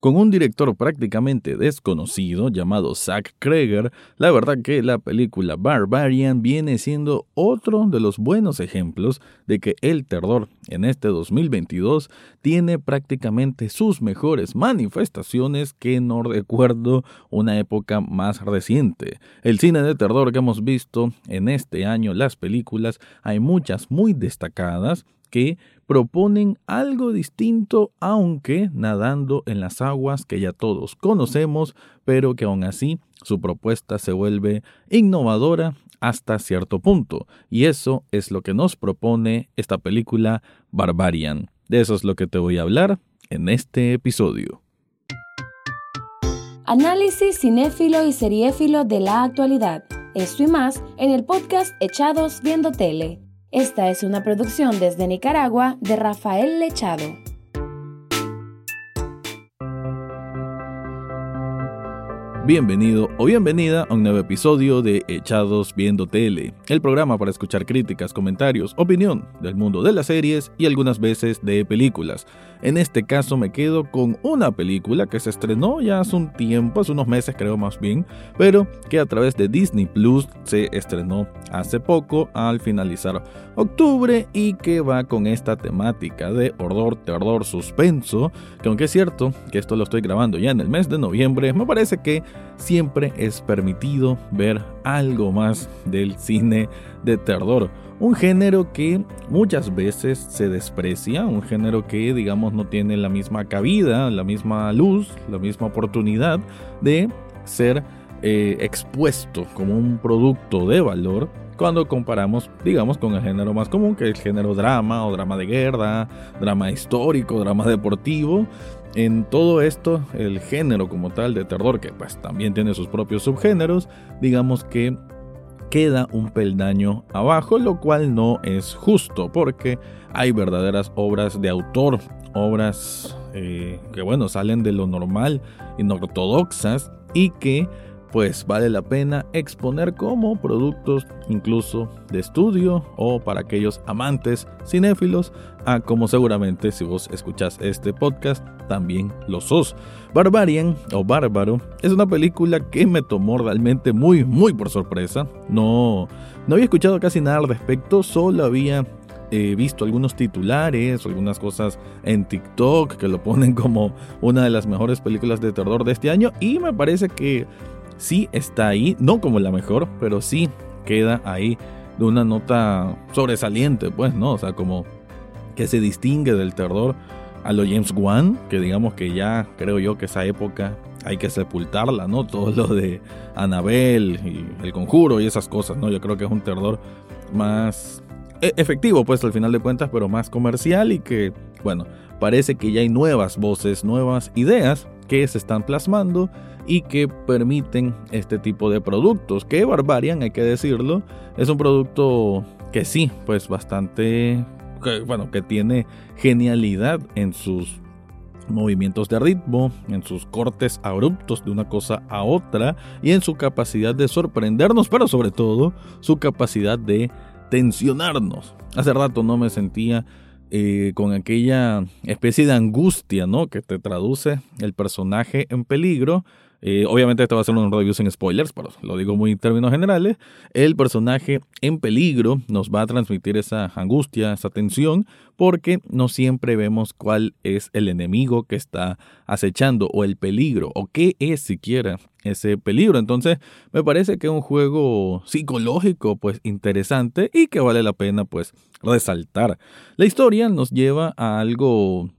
Con un director prácticamente desconocido llamado Zack Kreger, la verdad que la película Barbarian viene siendo otro de los buenos ejemplos de que el terror en este 2022 tiene prácticamente sus mejores manifestaciones que no recuerdo una época más reciente. El cine de terror que hemos visto en este año, las películas, hay muchas muy destacadas que proponen algo distinto, aunque nadando en las aguas que ya todos conocemos, pero que aún así su propuesta se vuelve innovadora hasta cierto punto. Y eso es lo que nos propone esta película Barbarian. De eso es lo que te voy a hablar en este episodio. Análisis cinéfilo y seriéfilo de la actualidad. Esto y más en el podcast Echados Viendo Tele. Esta es una producción desde Nicaragua de Rafael Lechado. Bienvenido o bienvenida a un nuevo episodio de Echados Viendo Tele, el programa para escuchar críticas, comentarios, opinión del mundo de las series y algunas veces de películas. En este caso me quedo con una película que se estrenó ya hace un tiempo, hace unos meses creo más bien, pero que a través de Disney Plus se estrenó hace poco al finalizar octubre y que va con esta temática de horror, terror, suspenso, que aunque es cierto que esto lo estoy grabando ya en el mes de noviembre, me parece que siempre es permitido ver algo más del cine de terror. Un género que muchas veces se desprecia, un género que digamos no tiene la misma cabida, la misma luz, la misma oportunidad de ser eh, expuesto como un producto de valor cuando comparamos, digamos, con el género más común, que es el género drama o drama de guerra, drama histórico, drama deportivo, en todo esto, el género como tal de terror, que pues también tiene sus propios subgéneros, digamos que queda un peldaño abajo, lo cual no es justo, porque hay verdaderas obras de autor, obras eh, que bueno, salen de lo normal, ortodoxas y que pues vale la pena exponer como productos incluso de estudio o para aquellos amantes cinéfilos, a como seguramente si vos escuchás este podcast también lo sos. Barbarian o Bárbaro es una película que me tomó realmente muy muy por sorpresa. No, no había escuchado casi nada al respecto, solo había He visto algunos titulares, algunas cosas en TikTok que lo ponen como una de las mejores películas de terror de este año y me parece que sí está ahí, no como la mejor, pero sí queda ahí de una nota sobresaliente, pues, ¿no? O sea, como que se distingue del terror a lo James Wan, que digamos que ya creo yo que esa época hay que sepultarla, ¿no? Todo lo de Anabel y el conjuro y esas cosas, ¿no? Yo creo que es un terror más e-, efectivo, pues al final de cuentas, pero más comercial y que, bueno, parece que ya hay nuevas voces, nuevas ideas que se están plasmando y que permiten este tipo de productos. Que Barbarian, hay que decirlo, es un producto que sí, pues bastante, bueno, que tiene genialidad en sus movimientos de ritmo, en sus cortes abruptos de una cosa a otra y en su capacidad de sorprendernos, pero sobre todo su capacidad de tensionarnos. Hace rato no me sentía eh, con aquella especie de angustia, ¿no? Que te traduce el personaje en peligro eh, obviamente esto va a ser un review sin spoilers, pero lo digo muy en términos generales. El personaje en peligro nos va a transmitir esa angustia, esa tensión, porque no siempre vemos cuál es el enemigo que está acechando o el peligro o qué es siquiera ese peligro. Entonces me parece que es un juego psicológico pues interesante y que vale la pena pues resaltar. La historia nos lleva a algo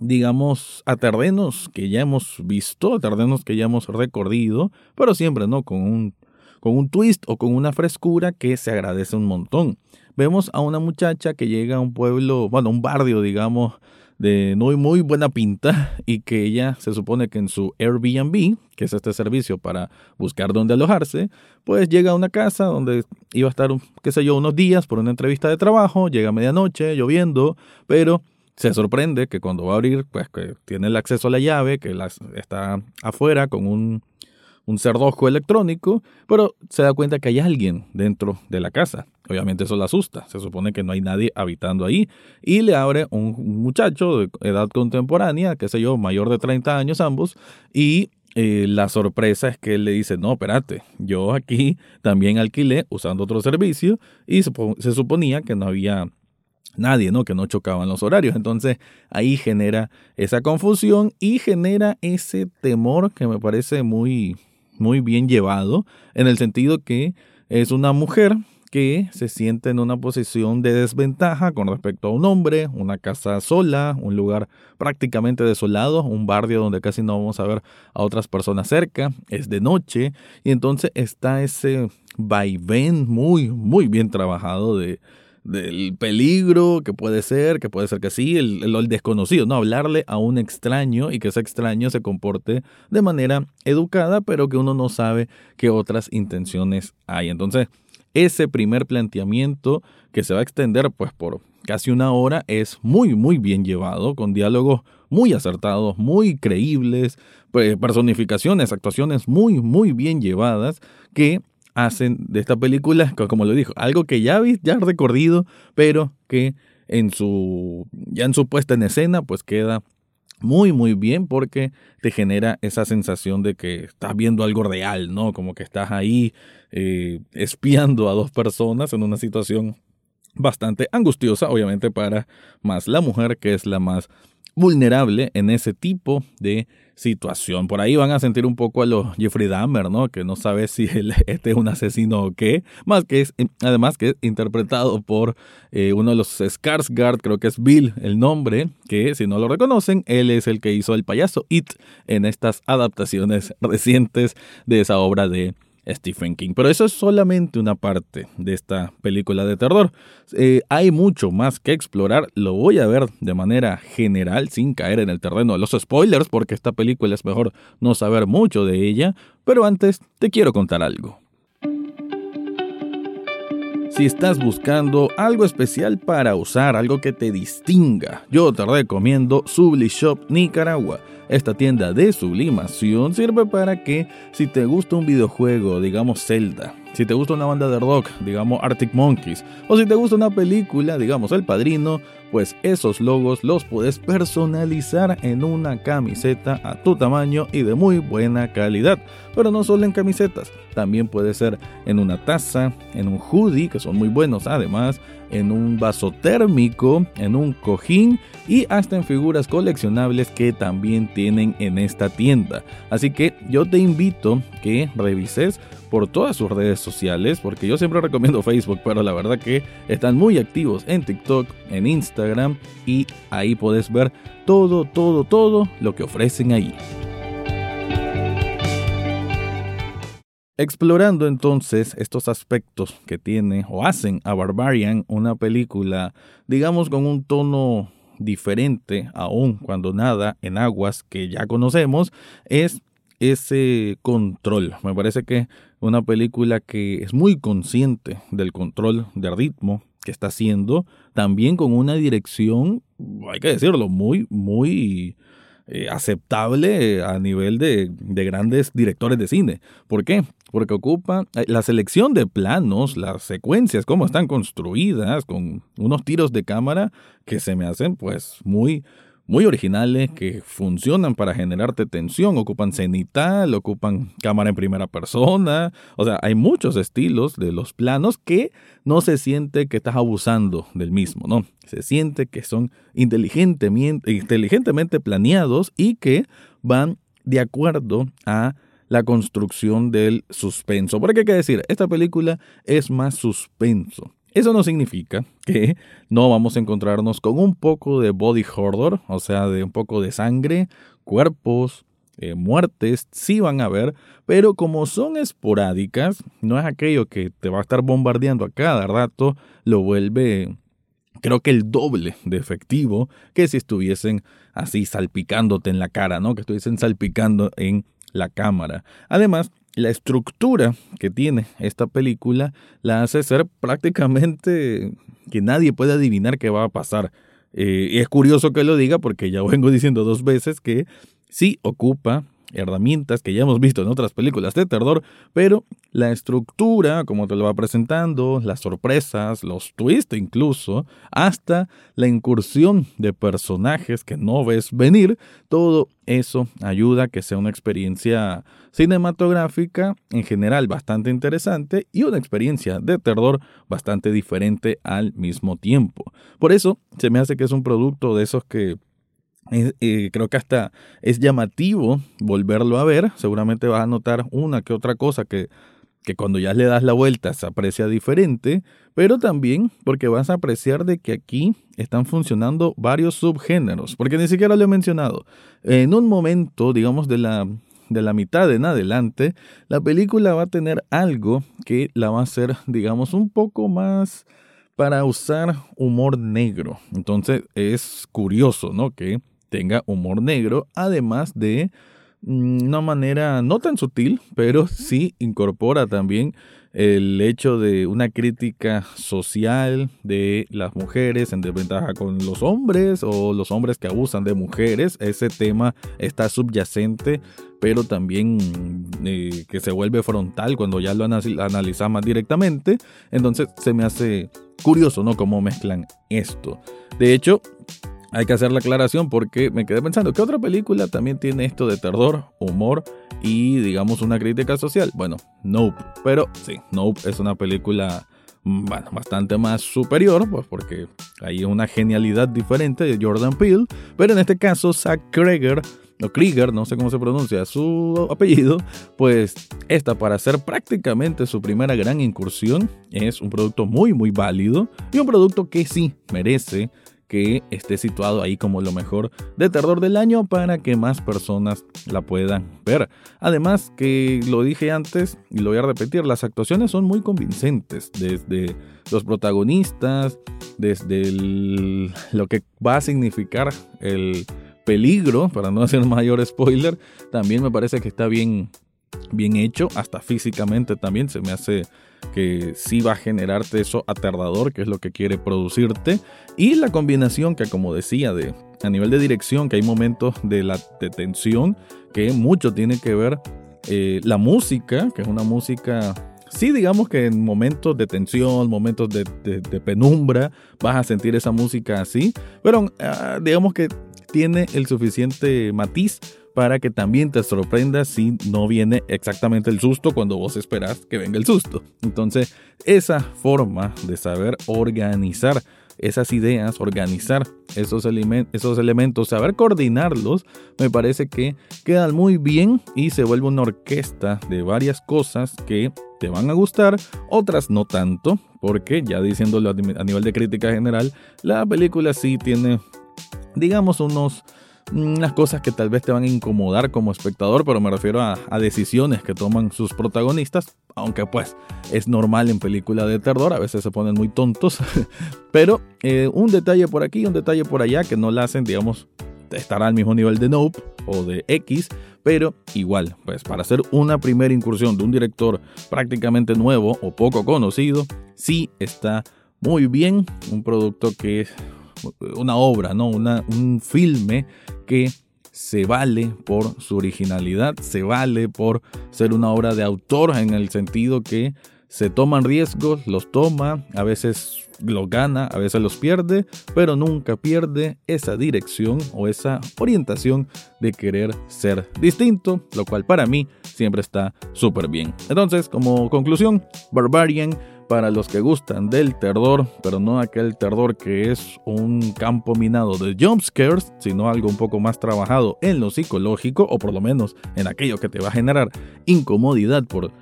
digamos, a terrenos que ya hemos visto, a terrenos que ya hemos recorrido, pero siempre, ¿no? Con un, con un twist o con una frescura que se agradece un montón. Vemos a una muchacha que llega a un pueblo, bueno, un barrio, digamos, de muy, muy buena pinta y que ella se supone que en su Airbnb, que es este servicio para buscar dónde alojarse, pues llega a una casa donde iba a estar, qué sé yo, unos días por una entrevista de trabajo, llega a medianoche, lloviendo, pero se sorprende que cuando va a abrir, pues que tiene el acceso a la llave, que está afuera con un, un cerrojo electrónico, pero se da cuenta que hay alguien dentro de la casa. Obviamente eso la asusta, se supone que no hay nadie habitando ahí y le abre un muchacho de edad contemporánea, qué sé yo, mayor de 30 años ambos, y eh, la sorpresa es que él le dice, no, espérate, yo aquí también alquilé usando otro servicio y se, suponía que no había nadie, ¿no? Que no chocaban los horarios. Entonces ahí genera esa confusión y genera ese temor que me parece muy, muy bien llevado en el sentido que es una mujer que se siente en una posición de desventaja con respecto a un hombre, una casa sola, un lugar prácticamente desolado, un barrio donde casi no vamos a ver a otras personas cerca, es de noche y entonces está ese vaivén muy, muy bien trabajado de, del peligro que puede ser, que puede ser que sí, el, el, desconocido, ¿no? Hablarle a un extraño y que ese extraño se comporte de manera educada, pero que uno no sabe qué otras intenciones hay. Entonces, ese primer planteamiento que se va a extender pues por casi una hora es muy muy bien llevado con diálogos muy acertados, muy creíbles, personificaciones, actuaciones muy muy bien llevadas que hacen de esta película, como lo dijo, algo que ya vi, ya recorrido, pero que en su ya en su puesta en escena pues queda muy muy bien porque te genera esa sensación de que estás viendo algo real, ¿no? Como que estás ahí eh, espiando a dos personas en una situación bastante angustiosa, obviamente para más la mujer que es la más vulnerable en ese tipo de situación. Por ahí van a sentir un poco a los Jeffrey Dahmer, ¿no? Que no sabe si este es un asesino o qué. Más que es, además que es interpretado por eh, uno de los Skarsgård, creo que es Bill el nombre, que si no lo reconocen, él es el que hizo el payaso It en estas adaptaciones recientes de esa obra de Stephen King. Pero eso es solamente una parte de esta película de terror. Eh, hay mucho más que explorar. Lo voy a ver de manera general, sin caer en el terreno de los spoilers, porque esta película es mejor no saber mucho de ella. Pero antes te quiero contar algo. Si estás buscando algo especial para usar, algo que te distinga, yo te recomiendo Subli Shop Nicaragua. Esta tienda de sublimación sirve para que si te gusta un videojuego, digamos Zelda, si te gusta una banda de rock, digamos Arctic Monkeys, o si te gusta una película, digamos El Padrino, pues esos logos los puedes personalizar en una camiseta a tu tamaño y de muy buena calidad. Pero no solo en camisetas, también puede ser en una taza, en un hoodie, que son muy buenos además, en un vaso térmico, en un cojín y hasta en figuras coleccionables que también tienen en esta tienda. Así que yo te invito que revises por todas sus redes sociales, porque yo siempre recomiendo Facebook, pero la verdad que están muy activos en TikTok, en Instagram y ahí puedes ver todo, todo, todo lo que ofrecen ahí. Explorando entonces estos aspectos que tiene o hacen a Barbarian una película, digamos, con un tono diferente, aún cuando nada en aguas que ya conocemos, es ese control. Me parece que una película que es muy consciente del control de ritmo que está haciendo, también con una dirección, hay que decirlo, muy, muy eh, aceptable a nivel de, de, grandes directores de cine. ¿Por qué? Porque ocupa eh, la selección de planos, las secuencias, cómo están construidas, con unos tiros de cámara que se me hacen pues muy muy originales que funcionan para generarte tensión. Ocupan cenital, ocupan cámara en primera persona. O sea, hay muchos estilos de los planos que no se siente que estás abusando del mismo, ¿no? Se siente que son inteligentemente, inteligentemente planeados y que van de acuerdo a la construcción del suspenso. Porque hay que decir, esta película es más suspenso. Eso no significa que no vamos a encontrarnos con un poco de body horror, o sea, de un poco de sangre, cuerpos, eh, muertes, sí van a haber, pero como son esporádicas, no es aquello que te va a estar bombardeando a cada rato, lo vuelve creo que el doble de efectivo que si estuviesen así salpicándote en la cara, ¿no? Que estuviesen salpicando en la cámara. Además, la estructura que tiene esta película la hace ser prácticamente que nadie puede adivinar qué va a pasar. Eh, es curioso que lo diga porque ya vengo diciendo dos veces que sí ocupa herramientas que ya hemos visto en otras películas de terror, pero la estructura, como te lo va presentando, las sorpresas, los twists incluso, hasta la incursión de personajes que no ves venir, todo eso ayuda a que sea una experiencia cinematográfica en general bastante interesante y una experiencia de terror bastante diferente al mismo tiempo. Por eso se me hace que es un producto de esos que creo que hasta es llamativo volverlo a ver. Seguramente vas a notar una que otra cosa que, que cuando ya le das la vuelta se aprecia diferente, pero también porque vas a apreciar de que aquí están funcionando varios subgéneros, porque ni siquiera lo he mencionado. En un momento, digamos, de la, de la mitad en adelante, la película va a tener algo que la va a hacer, digamos, un poco más para usar humor negro. Entonces es curioso, ¿no? Que tenga humor negro, además de mm, una manera no tan sutil, pero sí incorpora también el hecho de una crítica social de las mujeres en desventaja con los hombres o los hombres que abusan de mujeres. Ese tema está subyacente, pero también eh, que se vuelve frontal cuando ya lo analizamos más directamente. Entonces se me hace curioso, ¿no? Cómo mezclan esto. De hecho, hay que hacer la aclaración porque me quedé pensando, ¿qué otra película también tiene esto de terror, humor y digamos una crítica social? Bueno, Nope. Pero sí, Nope es una película mm, bastante más superior, pues porque hay una genialidad diferente de Jordan Peele, pero en este caso Krieger, o Krieger, no sé cómo se pronuncia su apellido, pues esta para ser prácticamente su primera gran incursión es un producto muy muy válido y un producto que sí merece que esté situado ahí como lo mejor de terror del año para que más personas la puedan ver. Además que lo dije antes y lo voy a repetir, las actuaciones son muy convincentes desde los protagonistas, desde lo que va a significar el peligro, para no hacer mayor spoiler, también me parece que está bien bien hecho, hasta físicamente también se me hace que sí va a generarte eso aterrador, que es lo que quiere producirte, y la combinación que como decía de a nivel de dirección, que hay momentos de la tensión que mucho tiene que ver eh, la música, que es una música sí, digamos que en momentos de tensión, momentos de, penumbra, vas a sentir esa música así, pero ah, digamos que tiene el suficiente matiz para que también te sorprenda si no viene exactamente el susto cuando vos esperás que venga el susto. Entonces, esa forma de saber organizar esas ideas, organizar esos, esos elementos, saber coordinarlos, me parece que quedan muy bien y se vuelve una orquesta de varias cosas que te van a gustar, otras no tanto, porque ya diciéndolo a nivel de crítica general, la película sí tiene, digamos, unos unas cosas que tal vez te van a incomodar como espectador, pero me refiero a, decisiones que toman sus protagonistas, aunque pues es normal en películas de terror, a veces se ponen muy tontos, pero eh, un detalle por aquí, un detalle por allá que no la hacen, digamos, estar al mismo nivel de Nope o de X, pero igual, pues para hacer una primera incursión de un director prácticamente nuevo o poco conocido, sí está muy bien, un producto que una obra, ¿no? Una, un filme que se vale por su originalidad, se vale por ser una obra de autor en el sentido que se toman riesgos, los toma, a veces los gana, a veces los pierde, pero nunca pierde esa dirección o esa orientación de querer ser distinto, lo cual para mí siempre está súper bien. Entonces, como conclusión, Barbarian para los que gustan del terror, pero no aquel terror que es un campo minado de jumpscares, sino algo un poco más trabajado en lo psicológico, o por lo menos en aquello que te va a generar incomodidad por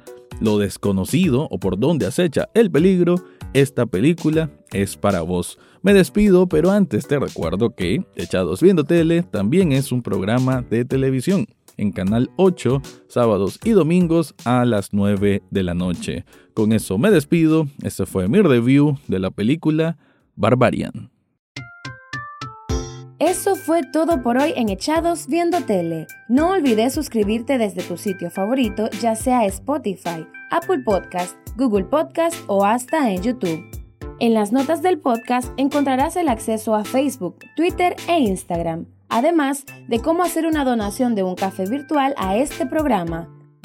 lo desconocido o por donde acecha el peligro, esta película es para vos. Me despido, pero antes te recuerdo que Echados Viendo Tele también es un programa de televisión en Canal 8, sábados y domingos a las 9 de la noche. Con eso me despido, este fue mi review de la película Barbarian. Eso fue todo por hoy en Echados Viendo Tele. No olvides suscribirte desde tu sitio favorito, ya sea Spotify, Apple Podcast, Google Podcast o hasta en YouTube. En las notas del podcast encontrarás el acceso a Facebook, Twitter e Instagram. además de cómo hacer una donación de un café virtual a este programa.